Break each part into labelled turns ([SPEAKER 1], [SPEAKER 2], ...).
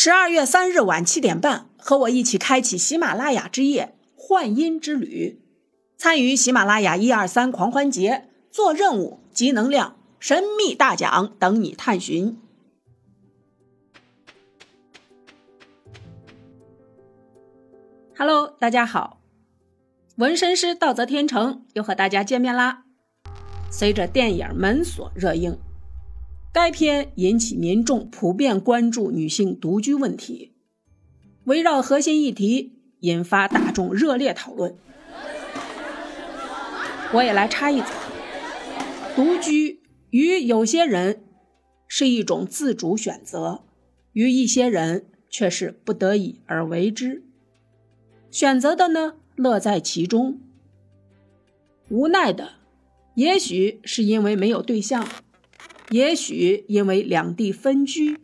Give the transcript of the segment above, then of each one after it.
[SPEAKER 1] 十二月三日晚七点半，和我一起开启喜马拉雅之夜幻音之旅，参与喜马拉雅一二三狂欢节，做任务集能量，神秘大奖等你探寻。Hello，大家好，纹身师道泽天成又和大家见面啦。随着电影《门锁》热映。该片引起民众普遍关注女性独居问题，围绕核心议题引发大众热烈讨论。我也来插一嘴：独居于有些人是一种自主选择，于一些人却是不得已而为之。选择的呢，乐在其中；无奈的，也许是因为没有对象。也许因为两地分居，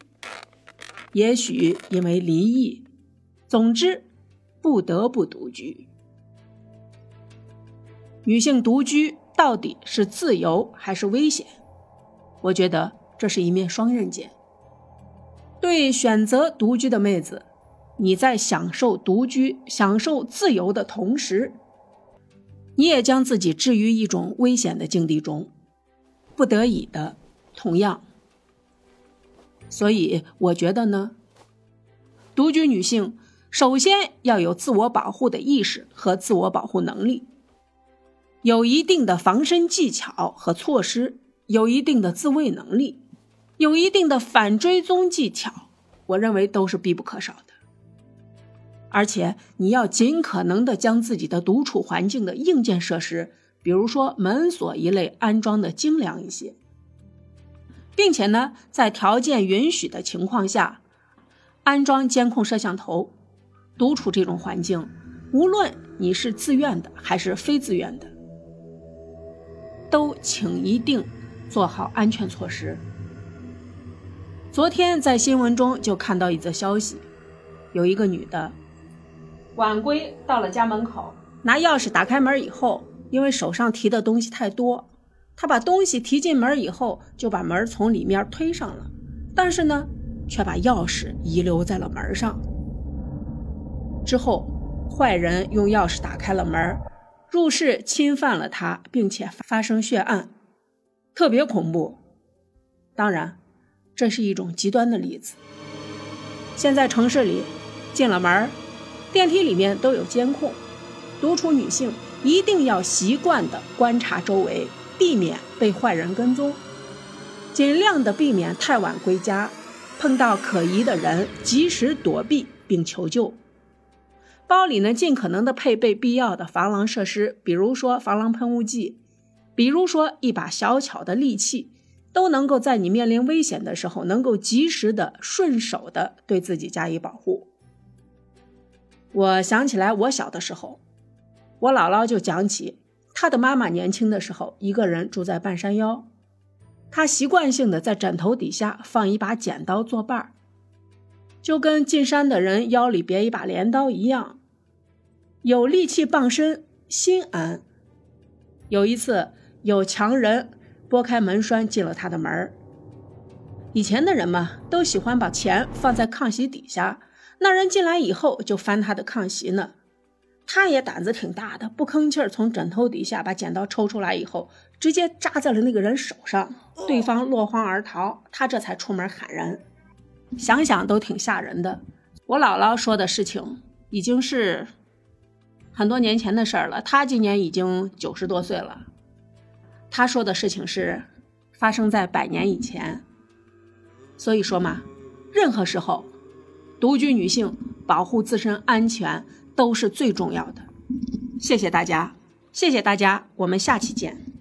[SPEAKER 1] 也许因为离异，总之不得不独居。女性独居到底是自由还是危险？我觉得这是一面双刃剑。对选择独居的妹子，你在享受独居、享受自由的同时，你也将自己置于一种危险的境地中，不得已的。同样，所以我觉得呢，独居女性首先要有自我保护的意识和自我保护能力，有一定的防身技巧和措施，有一定的自卫能力，有一定的反追踪技巧，我认为都是必不可少的。而且你要尽可能的将自己的独处环境的硬件设施，比如说门锁一类安装的精良一些。并且呢，在条件允许的情况下，安装监控摄像头。独处这种环境，无论你是自愿的还是非自愿的，都请一定做好安全措施。昨天在新闻中就看到一则消息，有一个女的晚归到了家门口，拿钥匙打开门以后，因为手上提的东西太多。他把东西提进门以后，就把门从里面推上了，但是呢，却把钥匙遗留在了门上。之后，坏人用钥匙打开了门，入室侵犯了他，并且发生血案，特别恐怖。当然，这是一种极端的例子。现在城市里，进了门，电梯里面都有监控，独处女性一定要习惯的观察周围。避免被坏人跟踪，尽量的避免太晚归家，碰到可疑的人及时躲避并求救。包里呢，尽可能的配备必要的防狼设施，比如说防狼喷雾剂，比如说一把小巧的利器，都能够在你面临危险的时候，能够及时的、顺手的对自己加以保护。我想起来，我小的时候，我姥姥就讲起。他的妈妈年轻的时候，一个人住在半山腰，他习惯性的在枕头底下放一把剪刀作伴儿，就跟进山的人腰里别一把镰刀一样，有力气傍身，心安。有一次，有强人拨开门栓进了他的门。以前的人嘛，都喜欢把钱放在炕席底下，那人进来以后就翻他的炕席呢。他也胆子挺大的，不吭气儿，从枕头底下把剪刀抽出来以后，直接扎在了那个人手上，对方落荒而逃，他这才出门喊人。想想都挺吓人的。我姥姥说的事情已经是很多年前的事儿了，她今年已经九十多岁了。她说的事情是发生在百年以前，所以说嘛，任何时候，独居女性保护自身安全。都是最重要的。谢谢大家，谢谢大家，我们下期见。